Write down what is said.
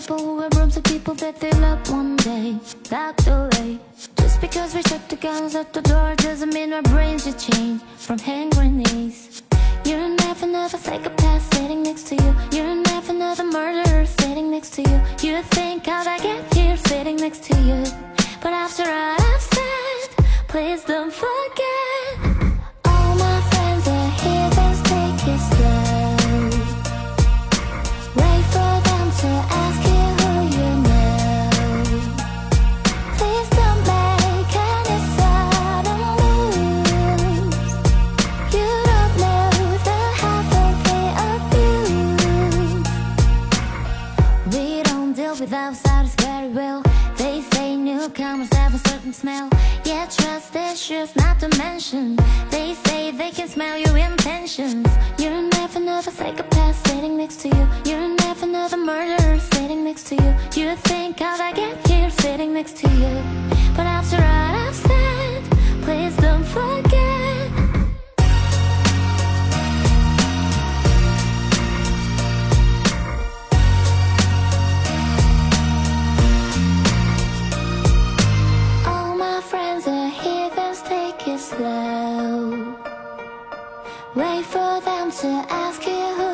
people who have rooms of people that they love one day. Locked away. Just because we shut the guns at the door doesn't mean our brains should change from hand grenades. You're never another psychopath sitting next to you. You're never another murderer sitting next to you. You think how'd I get here sitting next to you? But after all I've said, please don't forget. They say newcomers have a certain smell. Yeah, trust issues not to mention. They say they can smell your intentions. You're never another psychopath sitting next to you. You're never another murderer sitting next to you. You think I get here sitting next to you? But after all slow. Wait for them to ask you